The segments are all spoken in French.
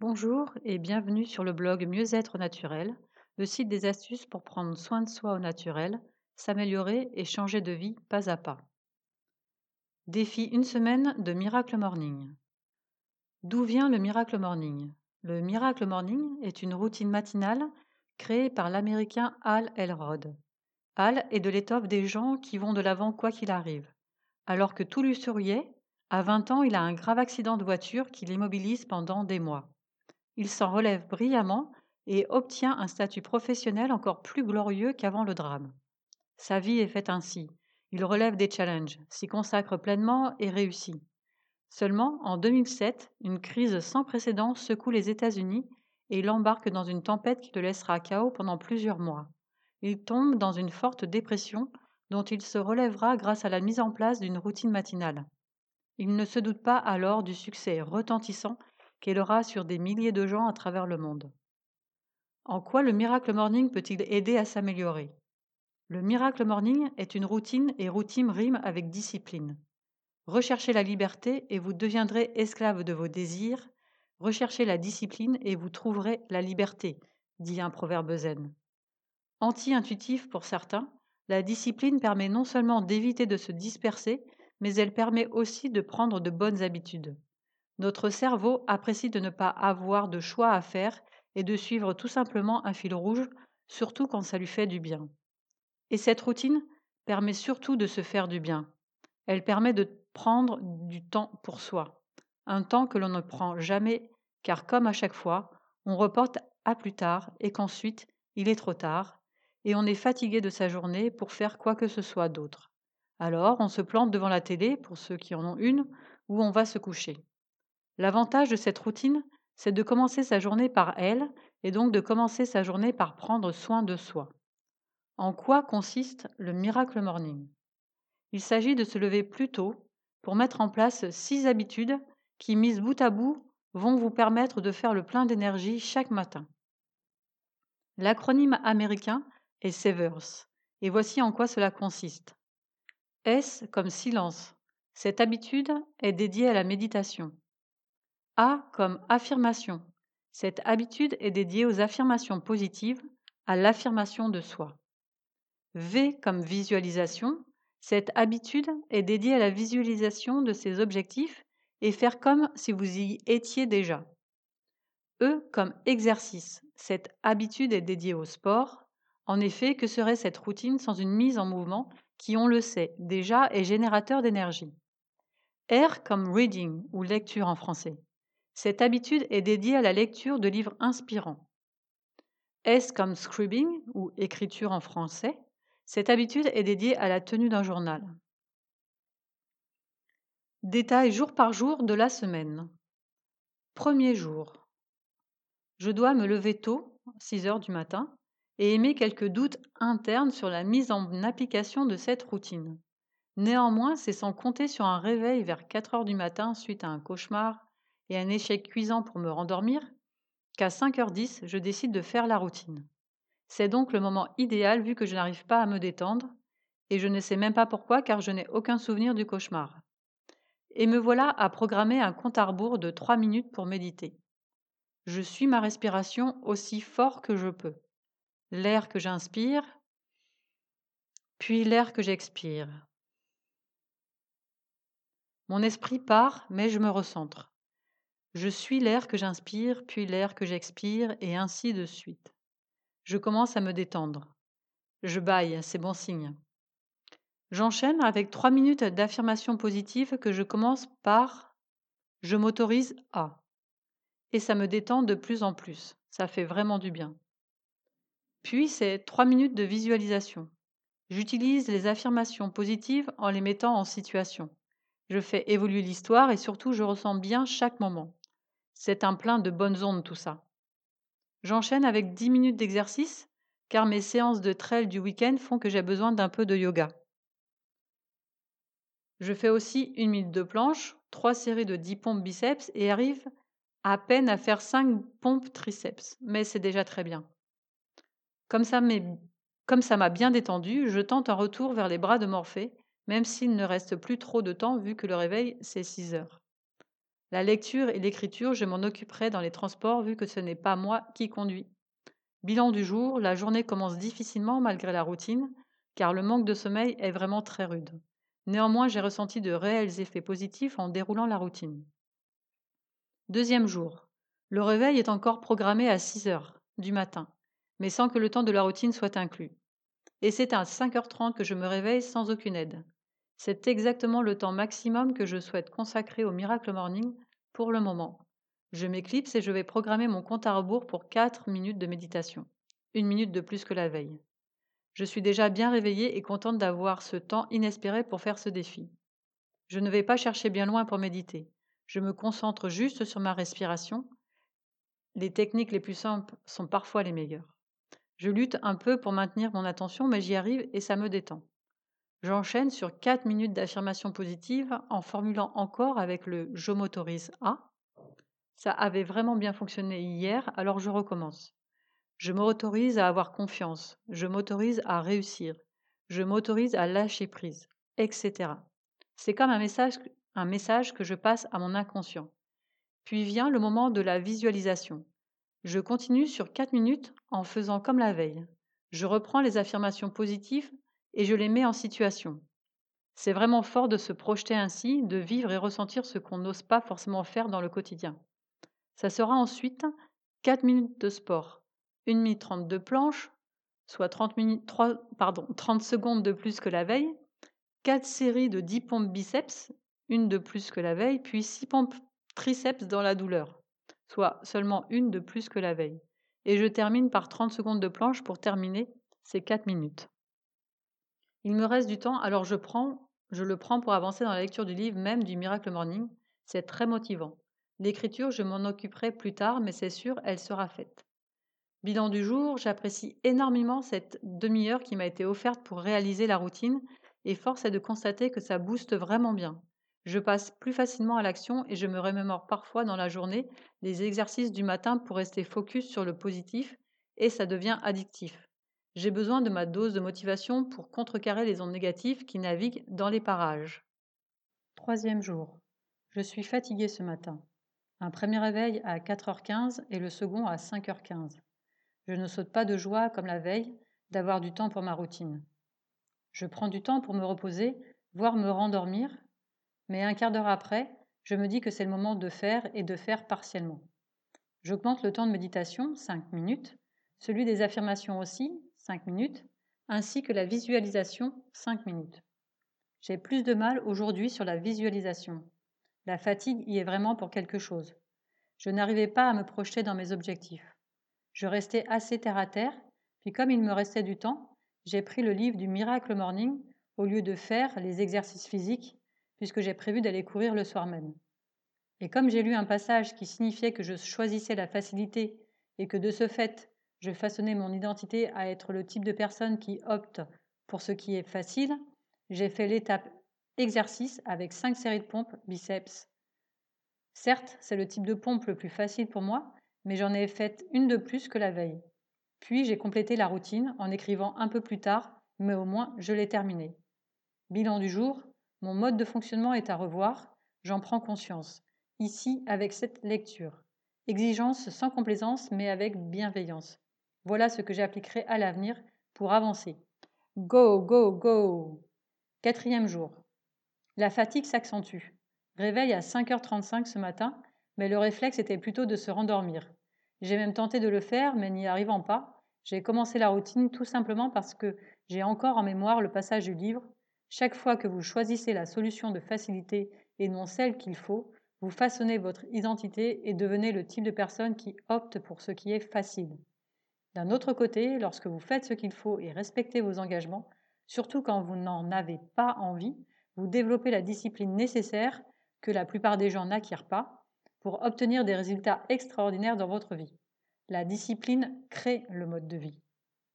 Bonjour et bienvenue sur le blog Mieux-être naturel, le site des astuces pour prendre soin de soi au naturel, s'améliorer et changer de vie pas à pas. Défi une semaine de Miracle Morning. D'où vient le Miracle Morning? Le Miracle Morning est une routine matinale créée par l'américain Al Elrod. Al est de l'étoffe des gens qui vont de l'avant quoi qu'il arrive. Alors que tout lui souriait, à 20 ans, il a un grave accident de voiture qui l'immobilise pendant des mois. Il s'en relève brillamment et obtient un statut professionnel encore plus glorieux qu'avant le drame. Sa vie est faite ainsi. Il relève des challenges, s'y consacre pleinement et réussit. Seulement, en 2007, une crise sans précédent secoue les États-Unis et il embarque dans une tempête qui le laissera chaos pendant plusieurs mois. Il tombe dans une forte dépression dont il se relèvera grâce à la mise en place d'une routine matinale. Il ne se doute pas alors du succès retentissant qu'elle aura sur des milliers de gens à travers le monde. En quoi le Miracle Morning peut-il aider à s'améliorer? Le Miracle Morning est une routine et routine rime avec discipline. Recherchez la liberté et vous deviendrez esclave de vos désirs. Recherchez la discipline et vous trouverez la liberté, dit un proverbe zen. Anti-intuitif pour certains, la discipline permet non seulement d'éviter de se disperser, mais elle permet aussi de prendre de bonnes habitudes. Notre cerveau apprécie de ne pas avoir de choix à faire et de suivre tout simplement un fil rouge, surtout quand ça lui fait du bien. Et cette routine permet surtout de se faire du bien. Elle permet de prendre du temps pour soi, un temps que l'on ne prend jamais, car comme à chaque fois, on reporte à plus tard et qu'ensuite il est trop tard, et on est fatigué de sa journée pour faire quoi que ce soit d'autre. Alors on se plante devant la télé, pour ceux qui en ont une, ou on va se coucher. L'avantage de cette routine, c'est de commencer sa journée par elle et donc de commencer sa journée par prendre soin de soi. En quoi consiste le Miracle Morning? Il s'agit de se lever plus tôt pour mettre en place six habitudes qui, mises bout à bout, vont vous permettre de faire le plein d'énergie chaque matin. L'acronyme américain est SEVERS, et voici en quoi cela consiste. S comme silence. Cette habitude est dédiée à la méditation. A comme affirmation. Cette habitude est dédiée aux affirmations positives, à l'affirmation de soi. V comme visualisation. Cette habitude est dédiée à la visualisation de ses objectifs et faire comme si vous y étiez déjà. E comme exercice. Cette habitude est dédiée au sport. En effet, que serait cette routine sans une mise en mouvement qui, on le sait déjà, est générateur d'énergie? R comme reading ou lecture en français. Cette habitude est dédiée à la lecture de livres inspirants. S comme scribing ou écriture en français? Cette habitude est dédiée à la tenue d'un journal. Détail jour par jour de la semaine. Premier jour. Je dois me lever tôt, 6 heures du matin, et émet quelques doutes internes sur la mise en application de cette routine. Néanmoins, c'est sans compter sur un réveil vers 4 heures du matin suite à un cauchemar et un échec cuisant pour me rendormir, qu'à 5h10, je décide de faire la routine. C'est donc le moment idéal vu que je n'arrive pas à me détendre, et je ne sais même pas pourquoi car je n'ai aucun souvenir du cauchemar. Et me voilà à programmer un compte à rebours de 3 minutes pour méditer. Je suis ma respiration aussi fort que je peux. L'air que j'inspire, puis l'air que j'expire. Mon esprit part, mais je me recentre. Je suis l'air que j'inspire, puis l'air que j'expire, et ainsi de suite. Je commence à me détendre. Je baille, c'est bon signe. J'enchaîne avec trois minutes d'affirmation positive que je commence par Je m'autorise à. Et ça me détend de plus en plus. Ça fait vraiment du bien. Puis c'est trois minutes de visualisation. J'utilise les affirmations positives en les mettant en situation. Je fais évoluer l'histoire et surtout je ressens bien chaque moment. C'est un plein de bonnes ondes tout ça. J'enchaîne avec 10 minutes d'exercice car mes séances de trail du week-end font que j'ai besoin d'un peu de yoga. Je fais aussi une minute de planche, trois séries de 10 pompes biceps et arrive à peine à faire 5 pompes triceps, mais c'est déjà très bien. Comme ça m'a bien détendu, je tente un retour vers les bras de Morphée, même s'il ne reste plus trop de temps vu que le réveil c'est 6 heures. La lecture et l'écriture, je m'en occuperai dans les transports vu que ce n'est pas moi qui conduis. Bilan du jour, la journée commence difficilement malgré la routine, car le manque de sommeil est vraiment très rude. Néanmoins, j'ai ressenti de réels effets positifs en déroulant la routine. Deuxième jour. Le réveil est encore programmé à 6 heures du matin, mais sans que le temps de la routine soit inclus. Et c'est à 5h30 que je me réveille sans aucune aide. C'est exactement le temps maximum que je souhaite consacrer au Miracle Morning pour le moment. Je m'éclipse et je vais programmer mon compte à rebours pour 4 minutes de méditation. Une minute de plus que la veille. Je suis déjà bien réveillée et contente d'avoir ce temps inespéré pour faire ce défi. Je ne vais pas chercher bien loin pour méditer. Je me concentre juste sur ma respiration. Les techniques les plus simples sont parfois les meilleures. Je lutte un peu pour maintenir mon attention, mais j'y arrive et ça me détend. J'enchaîne sur 4 minutes d'affirmation positive en formulant encore avec le je m'autorise à. Ça avait vraiment bien fonctionné hier, alors je recommence. Je m'autorise à avoir confiance, je m'autorise à réussir, je m'autorise à lâcher prise, etc. C'est comme un message un message que je passe à mon inconscient. Puis vient le moment de la visualisation. Je continue sur 4 minutes en faisant comme la veille. Je reprends les affirmations positives et je les mets en situation. C'est vraiment fort de se projeter ainsi, de vivre et ressentir ce qu'on n'ose pas forcément faire dans le quotidien. Ça sera ensuite 4 minutes de sport, 1 minute 30 de planche, soit 30, minutes, 3, pardon, 30 secondes de plus que la veille, 4 séries de 10 pompes biceps une de plus que la veille, puis six pompes triceps dans la douleur, soit seulement une de plus que la veille. Et je termine par 30 secondes de planche pour terminer ces 4 minutes. Il me reste du temps, alors je prends, je le prends pour avancer dans la lecture du livre même du Miracle Morning. C'est très motivant. L'écriture, je m'en occuperai plus tard, mais c'est sûr, elle sera faite. Bilan du jour, j'apprécie énormément cette demi-heure qui m'a été offerte pour réaliser la routine et force est de constater que ça booste vraiment bien. Je passe plus facilement à l'action et je me remémore parfois dans la journée les exercices du matin pour rester focus sur le positif et ça devient addictif. J'ai besoin de ma dose de motivation pour contrecarrer les ondes négatives qui naviguent dans les parages. Troisième jour. Je suis fatiguée ce matin. Un premier réveil à 4h15 et le second à 5h15. Je ne saute pas de joie comme la veille d'avoir du temps pour ma routine. Je prends du temps pour me reposer, voire me rendormir, mais un quart d'heure après, je me dis que c'est le moment de faire et de faire partiellement. J'augmente le temps de méditation, 5 minutes, celui des affirmations aussi, 5 minutes, ainsi que la visualisation, 5 minutes. J'ai plus de mal aujourd'hui sur la visualisation. La fatigue y est vraiment pour quelque chose. Je n'arrivais pas à me projeter dans mes objectifs. Je restais assez terre à terre, puis comme il me restait du temps, j'ai pris le livre du Miracle Morning au lieu de faire les exercices physiques puisque j'ai prévu d'aller courir le soir même. Et comme j'ai lu un passage qui signifiait que je choisissais la facilité et que de ce fait, je façonnais mon identité à être le type de personne qui opte pour ce qui est facile, j'ai fait l'étape exercice avec cinq séries de pompes biceps. Certes, c'est le type de pompe le plus facile pour moi, mais j'en ai fait une de plus que la veille. Puis j'ai complété la routine en écrivant un peu plus tard, mais au moins je l'ai terminée. Bilan du jour, mon mode de fonctionnement est à revoir, j'en prends conscience, ici avec cette lecture. Exigence sans complaisance, mais avec bienveillance. Voilà ce que j'appliquerai à l'avenir pour avancer. Go, go, go Quatrième jour. La fatigue s'accentue. Réveil à 5h35 ce matin, mais le réflexe était plutôt de se rendormir. J'ai même tenté de le faire, mais n'y arrivant pas, j'ai commencé la routine tout simplement parce que j'ai encore en mémoire le passage du livre chaque fois que vous choisissez la solution de facilité et non celle qu'il faut, vous façonnez votre identité et devenez le type de personne qui opte pour ce qui est facile. D'un autre côté, lorsque vous faites ce qu'il faut et respectez vos engagements, surtout quand vous n'en avez pas envie, vous développez la discipline nécessaire que la plupart des gens n'acquièrent pas pour obtenir des résultats extraordinaires dans votre vie. La discipline crée le mode de vie.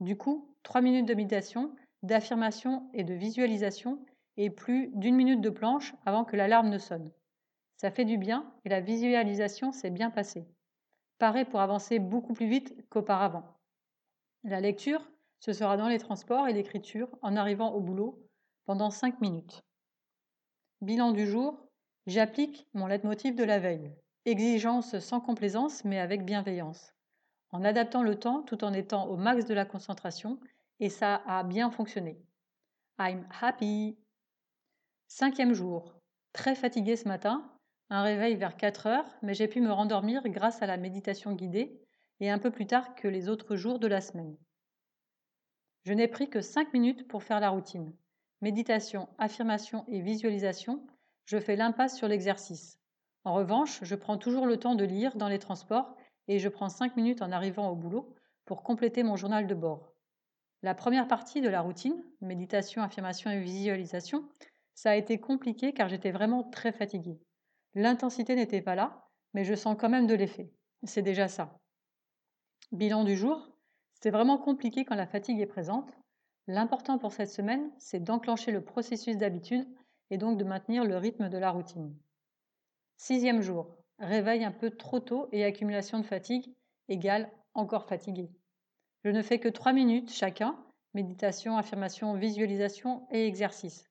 Du coup, 3 minutes de méditation, d'affirmation et de visualisation et plus d'une minute de planche avant que l'alarme ne sonne. Ça fait du bien et la visualisation s'est bien passée. Pareil pour avancer beaucoup plus vite qu'auparavant. La lecture, ce sera dans les transports et l'écriture en arrivant au boulot pendant 5 minutes. Bilan du jour, J'applique mon leitmotiv de la veille. Exigence sans complaisance, mais avec bienveillance. En adaptant le temps tout en étant au max de la concentration, et ça a bien fonctionné. I'm happy. Cinquième jour. Très fatigué ce matin, un réveil vers 4 heures, mais j'ai pu me rendormir grâce à la méditation guidée et un peu plus tard que les autres jours de la semaine. Je n'ai pris que 5 minutes pour faire la routine. Méditation, affirmation et visualisation je fais l'impasse sur l'exercice. En revanche, je prends toujours le temps de lire dans les transports et je prends 5 minutes en arrivant au boulot pour compléter mon journal de bord. La première partie de la routine, méditation, affirmation et visualisation, ça a été compliqué car j'étais vraiment très fatiguée. L'intensité n'était pas là, mais je sens quand même de l'effet. C'est déjà ça. Bilan du jour, c'est vraiment compliqué quand la fatigue est présente. L'important pour cette semaine, c'est d'enclencher le processus d'habitude et donc de maintenir le rythme de la routine. Sixième jour, réveil un peu trop tôt et accumulation de fatigue égale encore fatigué. Je ne fais que trois minutes chacun, méditation, affirmation, visualisation et exercice.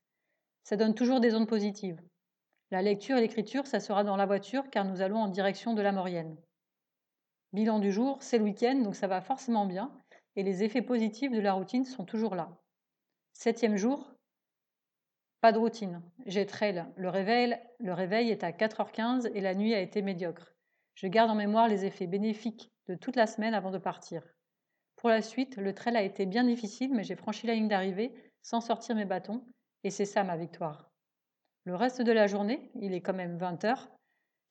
Ça donne toujours des ondes positives. La lecture et l'écriture, ça sera dans la voiture car nous allons en direction de la Maurienne. Bilan du jour, c'est le week-end, donc ça va forcément bien et les effets positifs de la routine sont toujours là. Septième jour, pas de routine. J'ai trail. Le réveil, le réveil est à 4h15 et la nuit a été médiocre. Je garde en mémoire les effets bénéfiques de toute la semaine avant de partir. Pour la suite, le trail a été bien difficile, mais j'ai franchi la ligne d'arrivée sans sortir mes bâtons, et c'est ça ma victoire. Le reste de la journée, il est quand même 20 h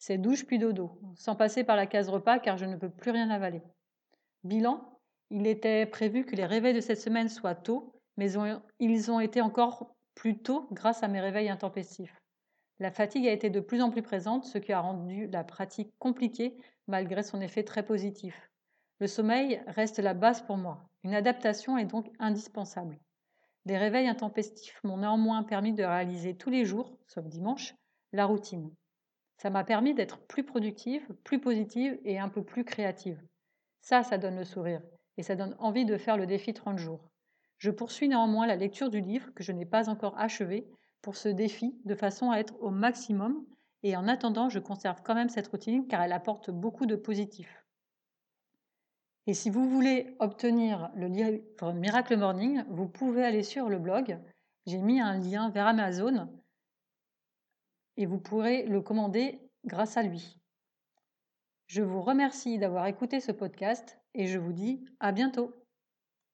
c'est douche puis dodo, sans passer par la case repas car je ne peux plus rien avaler. Bilan, il était prévu que les réveils de cette semaine soient tôt, mais ils ont été encore plus tôt grâce à mes réveils intempestifs. La fatigue a été de plus en plus présente, ce qui a rendu la pratique compliquée malgré son effet très positif. Le sommeil reste la base pour moi. Une adaptation est donc indispensable. Les réveils intempestifs m'ont néanmoins permis de réaliser tous les jours, sauf dimanche, la routine. Ça m'a permis d'être plus productive, plus positive et un peu plus créative. Ça, ça donne le sourire et ça donne envie de faire le défi 30 jours. Je poursuis néanmoins la lecture du livre que je n'ai pas encore achevé pour ce défi de façon à être au maximum et en attendant, je conserve quand même cette routine car elle apporte beaucoup de positif. Et si vous voulez obtenir le livre Miracle Morning, vous pouvez aller sur le blog. J'ai mis un lien vers Amazon et vous pourrez le commander grâce à lui. Je vous remercie d'avoir écouté ce podcast et je vous dis à bientôt.